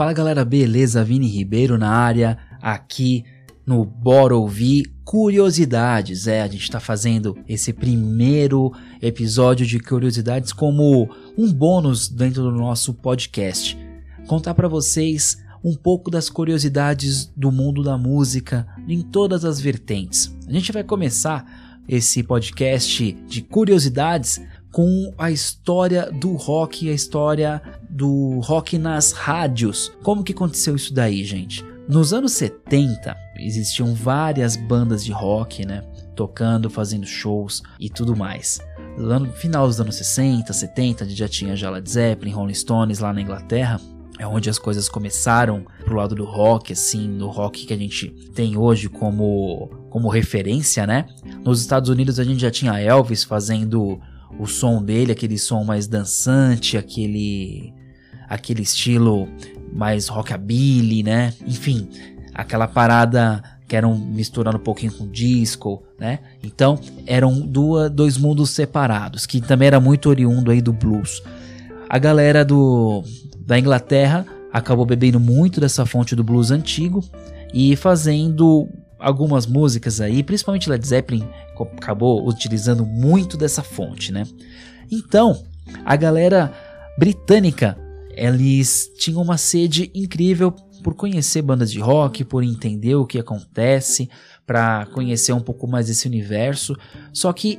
Fala galera, beleza? Vini Ribeiro na área, aqui no Bora Ouvir Curiosidades. É, a gente está fazendo esse primeiro episódio de Curiosidades como um bônus dentro do nosso podcast. Contar para vocês um pouco das curiosidades do mundo da música em todas as vertentes. A gente vai começar esse podcast de curiosidades com a história do rock, a história do rock nas rádios. Como que aconteceu isso daí, gente? Nos anos 70, existiam várias bandas de rock, né? Tocando, fazendo shows e tudo mais. No final dos anos 60, 70, a gente já tinha já Led Zeppelin, Rolling Stones lá na Inglaterra. É onde as coisas começaram pro lado do rock, assim, do rock que a gente tem hoje como, como referência, né? Nos Estados Unidos a gente já tinha Elvis fazendo o som dele, aquele som mais dançante, aquele aquele estilo mais rockabilly, né? Enfim, aquela parada que eram misturando um pouquinho com disco, né? Então eram duas, dois mundos separados, que também era muito oriundo aí do blues. A galera do da Inglaterra acabou bebendo muito dessa fonte do blues antigo e fazendo algumas músicas aí, principalmente Led Zeppelin acabou utilizando muito dessa fonte, né? Então, a galera britânica, eles tinham uma sede incrível por conhecer bandas de rock, por entender o que acontece, para conhecer um pouco mais esse universo. Só que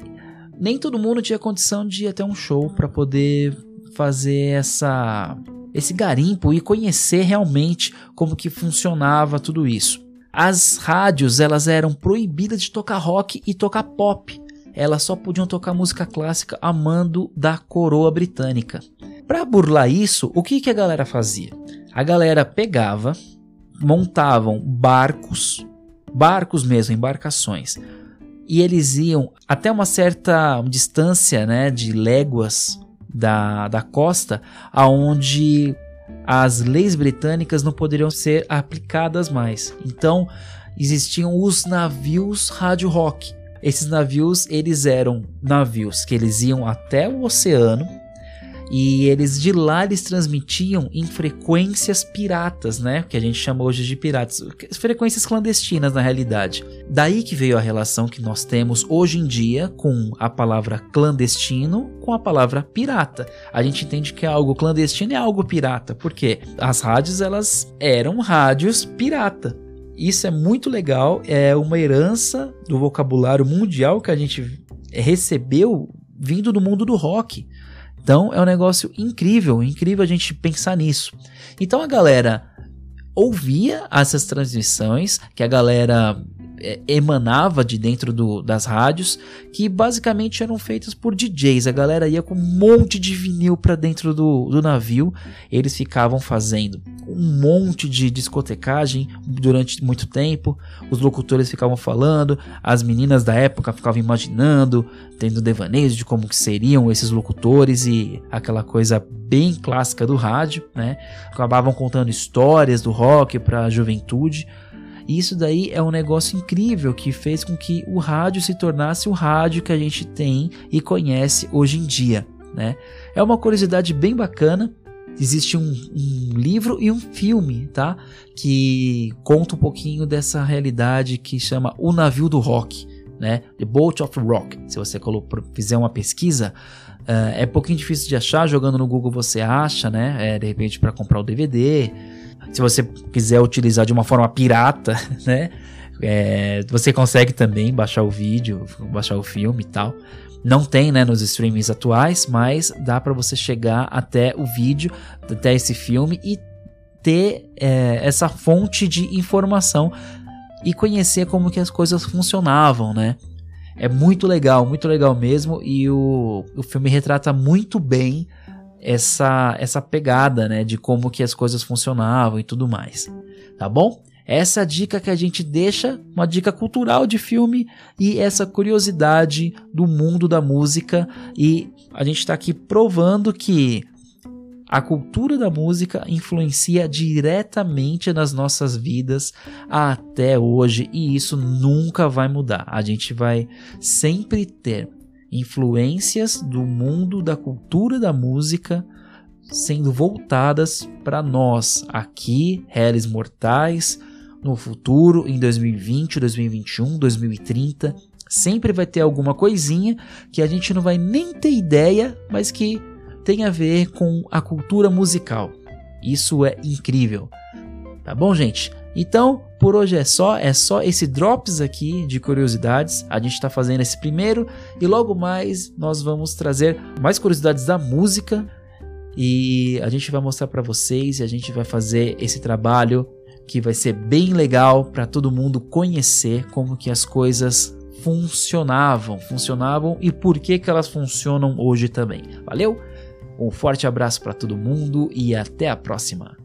nem todo mundo tinha condição de ir até um show para poder fazer essa esse garimpo e conhecer realmente como que funcionava tudo isso. As rádios elas eram proibidas de tocar rock e tocar pop. Elas só podiam tocar música clássica a mando da coroa britânica. Para burlar isso, o que, que a galera fazia? A galera pegava, montavam barcos, barcos mesmo, embarcações, e eles iam até uma certa distância, né, de léguas da, da costa, aonde as leis britânicas não poderiam ser aplicadas mais. Então, existiam os navios rádio rock. Esses navios, eles eram navios que eles iam até o oceano e eles de lá eles transmitiam em frequências piratas, né? Que a gente chama hoje de piratas, frequências clandestinas na realidade. Daí que veio a relação que nós temos hoje em dia com a palavra clandestino com a palavra pirata. A gente entende que algo clandestino é algo pirata, porque as rádios elas eram rádios pirata. Isso é muito legal, é uma herança do vocabulário mundial que a gente recebeu vindo do mundo do rock. Então é um negócio incrível, incrível a gente pensar nisso. Então a galera ouvia essas transmissões, que a galera é, emanava de dentro do, das rádios, que basicamente eram feitas por DJs. A galera ia com um monte de vinil para dentro do, do navio, eles ficavam fazendo um monte de discotecagem durante muito tempo. Os locutores ficavam falando, as meninas da época ficavam imaginando, tendo devaneios de como que seriam esses locutores e aquela coisa bem clássica do rádio, né? Acabavam contando histórias do rock para a juventude. E isso daí é um negócio incrível que fez com que o rádio se tornasse o rádio que a gente tem e conhece hoje em dia. Né? É uma curiosidade bem bacana. Existe um, um, livro e um filme, tá? Que conta um pouquinho dessa realidade que chama O Navio do Rock, né? The Boat of Rock. Se você fizer uma pesquisa, uh, é um pouquinho difícil de achar. Jogando no Google você acha, né? É, de repente para comprar o DVD se você quiser utilizar de uma forma pirata, né? É, você consegue também baixar o vídeo, baixar o filme e tal. Não tem, né, nos streamings atuais, mas dá para você chegar até o vídeo, até esse filme e ter é, essa fonte de informação e conhecer como que as coisas funcionavam, né? É muito legal, muito legal mesmo e o, o filme retrata muito bem essa essa pegada, né, de como que as coisas funcionavam e tudo mais. Tá bom? Essa dica que a gente deixa, uma dica cultural de filme e essa curiosidade do mundo da música e a gente está aqui provando que a cultura da música influencia diretamente nas nossas vidas até hoje e isso nunca vai mudar. A gente vai sempre ter influências do mundo da cultura da música sendo voltadas para nós aqui, réis mortais, no futuro, em 2020, 2021, 2030. Sempre vai ter alguma coisinha que a gente não vai nem ter ideia, mas que tem a ver com a cultura musical. Isso é incrível. Tá bom, gente? Então, por hoje é só, é só esse drops aqui de curiosidades. A gente está fazendo esse primeiro e logo mais nós vamos trazer mais curiosidades da música e a gente vai mostrar para vocês e a gente vai fazer esse trabalho que vai ser bem legal para todo mundo conhecer como que as coisas funcionavam, funcionavam e por que que elas funcionam hoje também. Valeu? Um forte abraço para todo mundo e até a próxima.